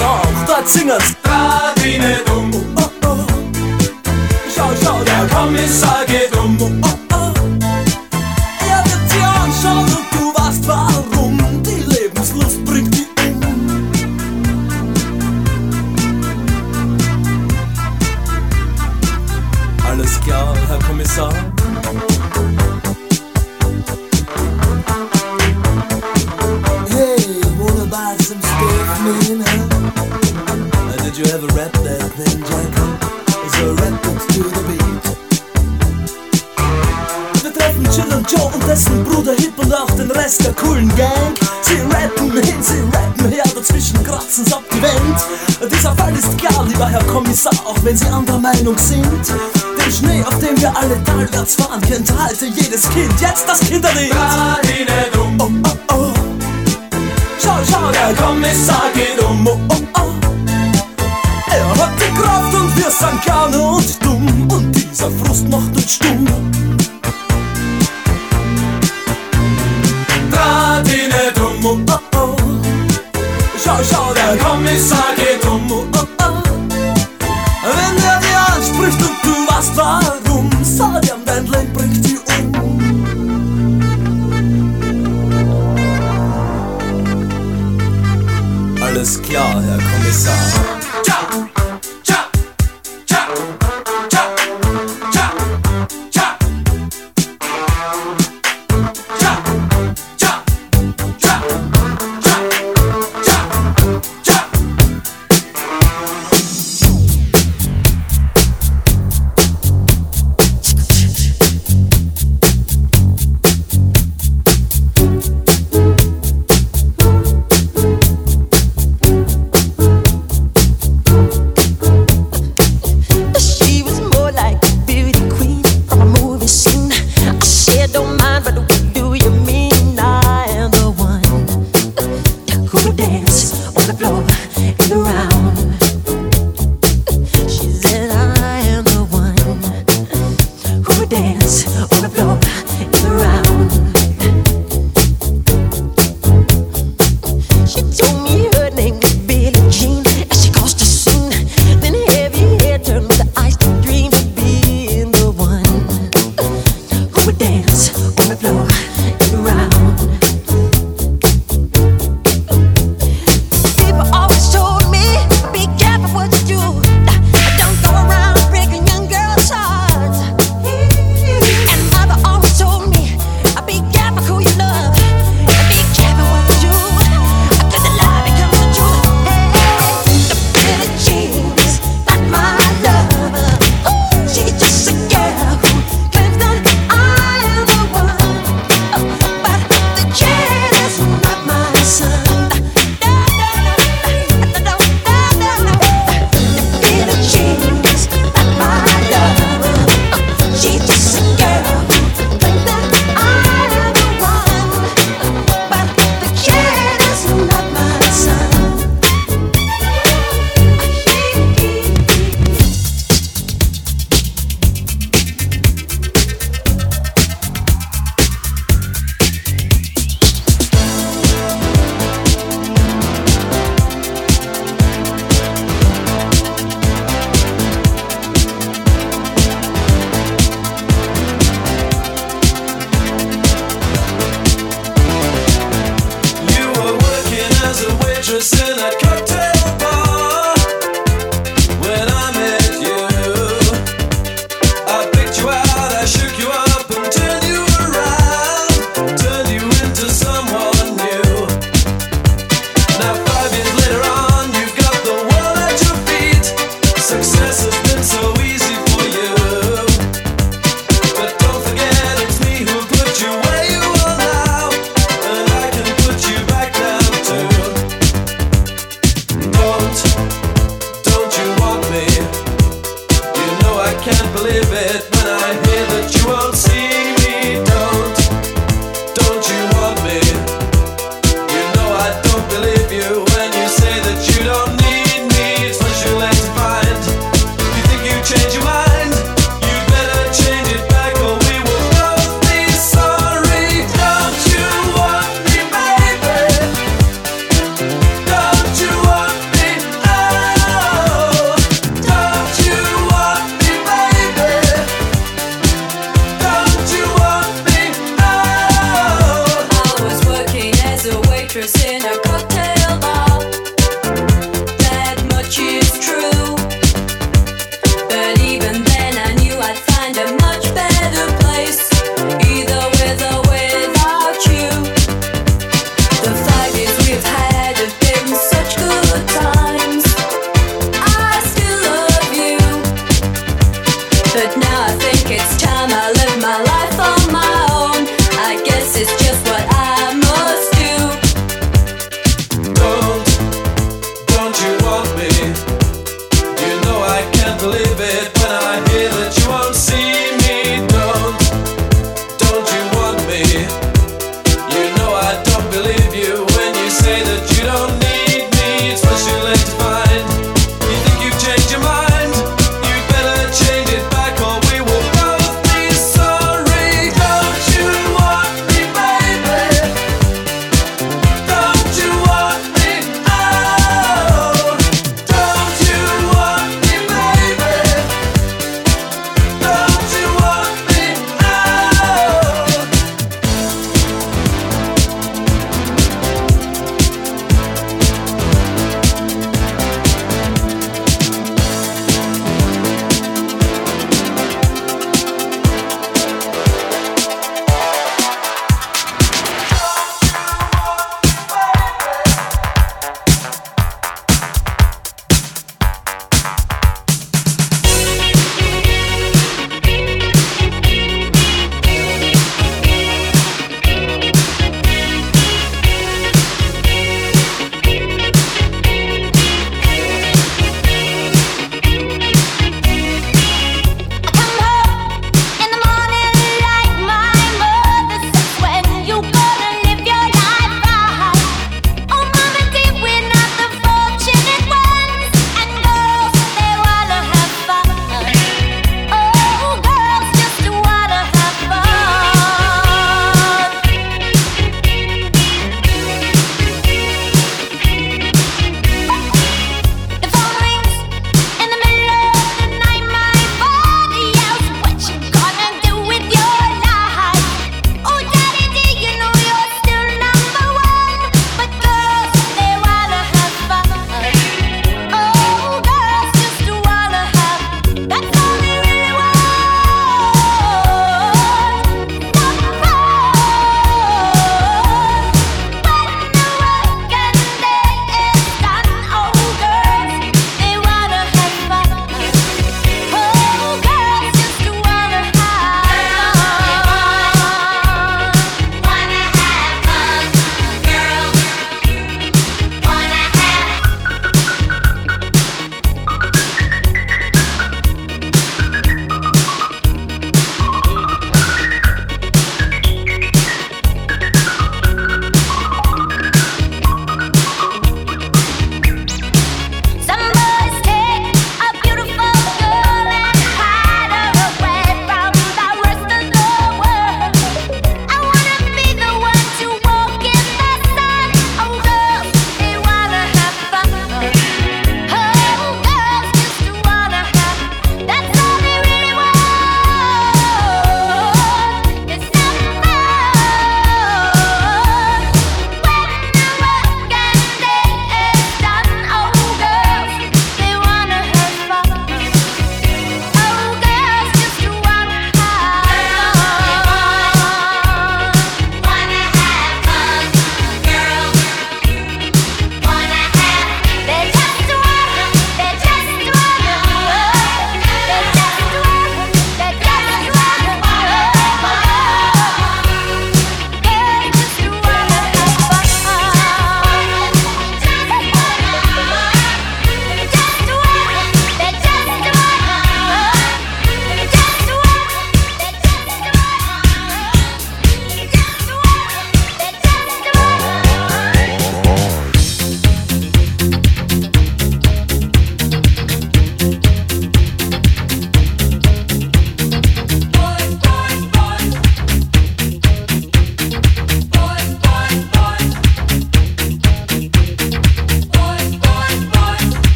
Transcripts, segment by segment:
auch, dort singen's Radine dumm. Oh, oh. Schau, schau, der Kommissar geht Verbindung sind. Den Schnee, auf dem wir alle talwärts fahren, kennt halte jedes Kind. Jetzt das Kinderlied. Radine dumm. Oh, oh, oh. Schau, schau, der Kommissar geht um. Oh, oh, oh. Er hat die Kraft und wir sind gerne und dumm. Und dieser Frust macht uns stumm. Radine dumm. Oh, oh, oh. Schau, schau, der Kommissar geht um.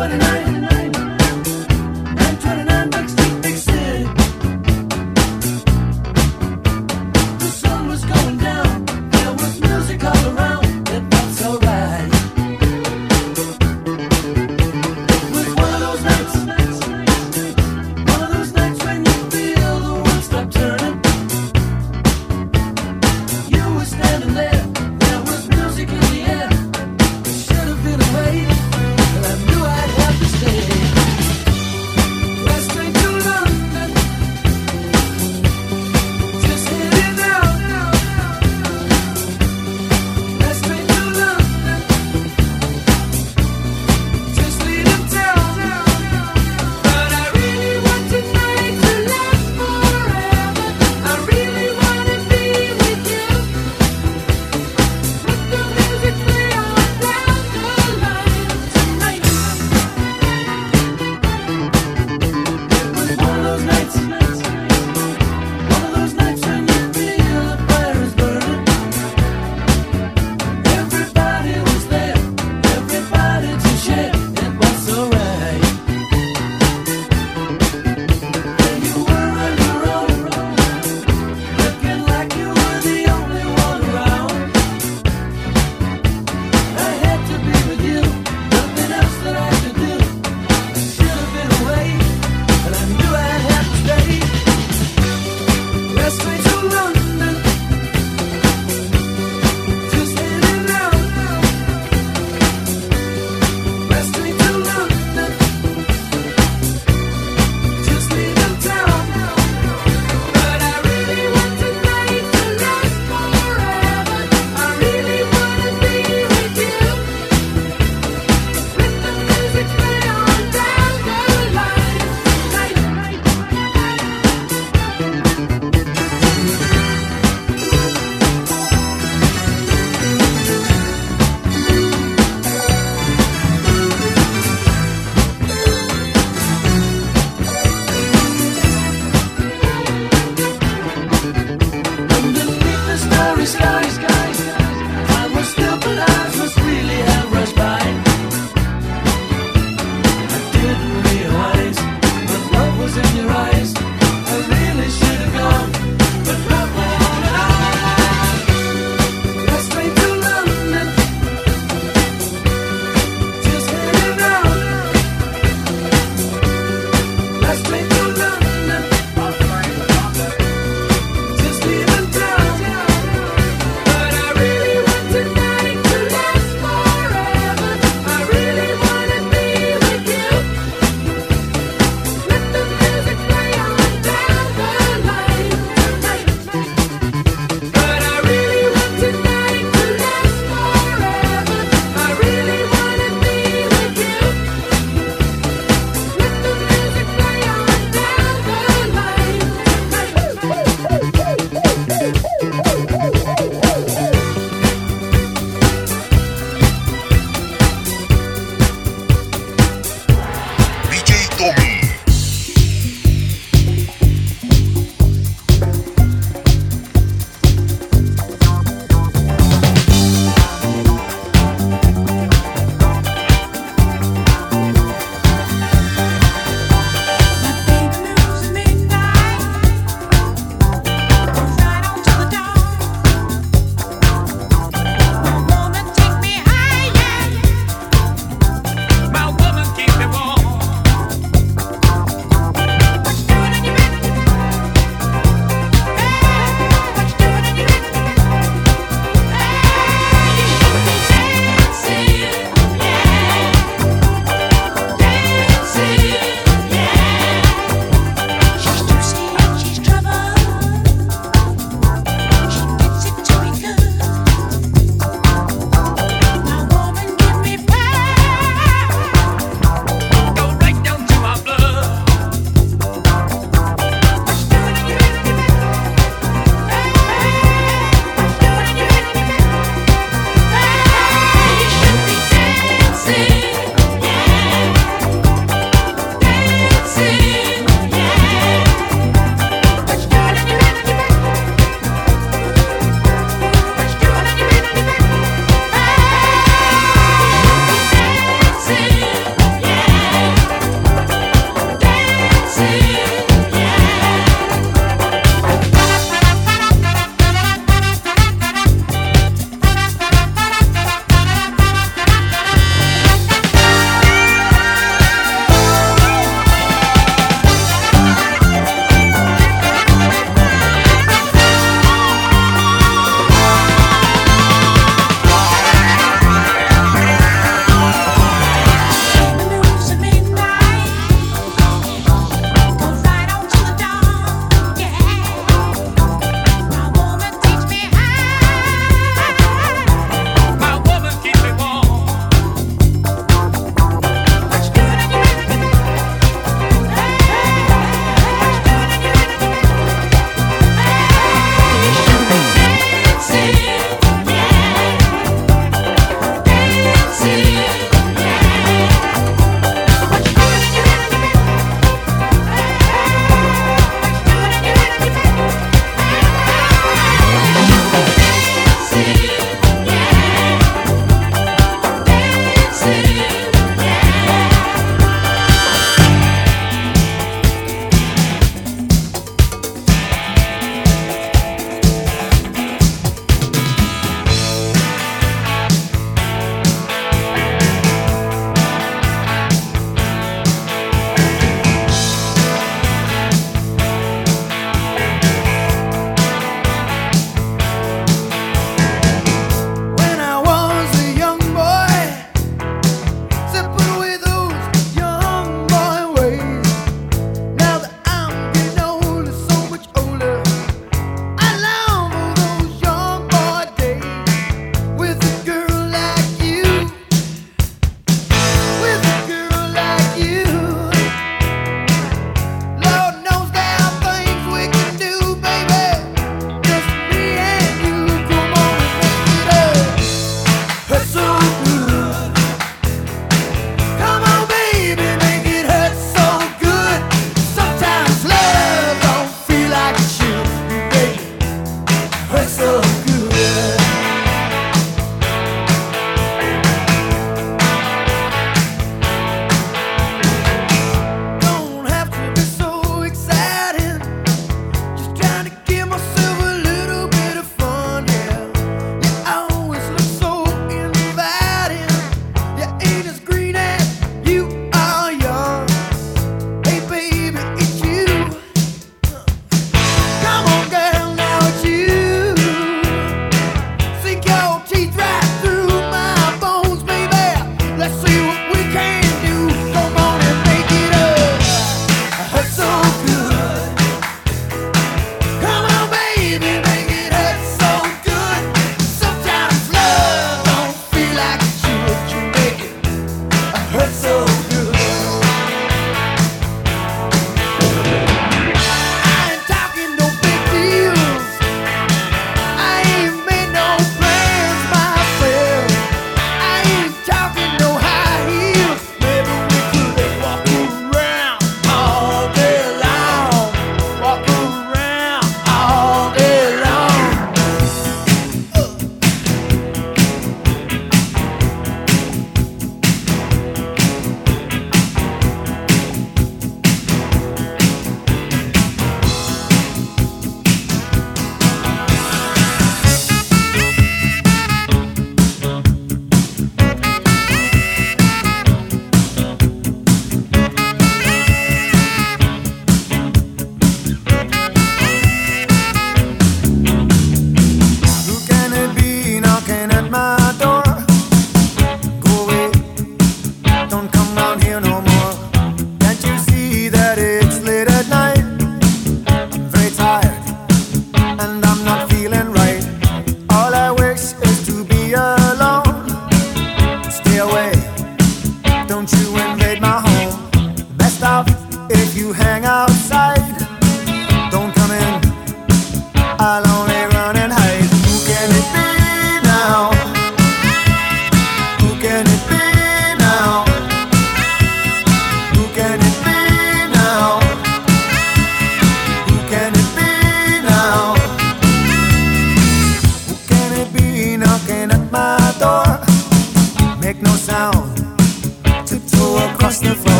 running out.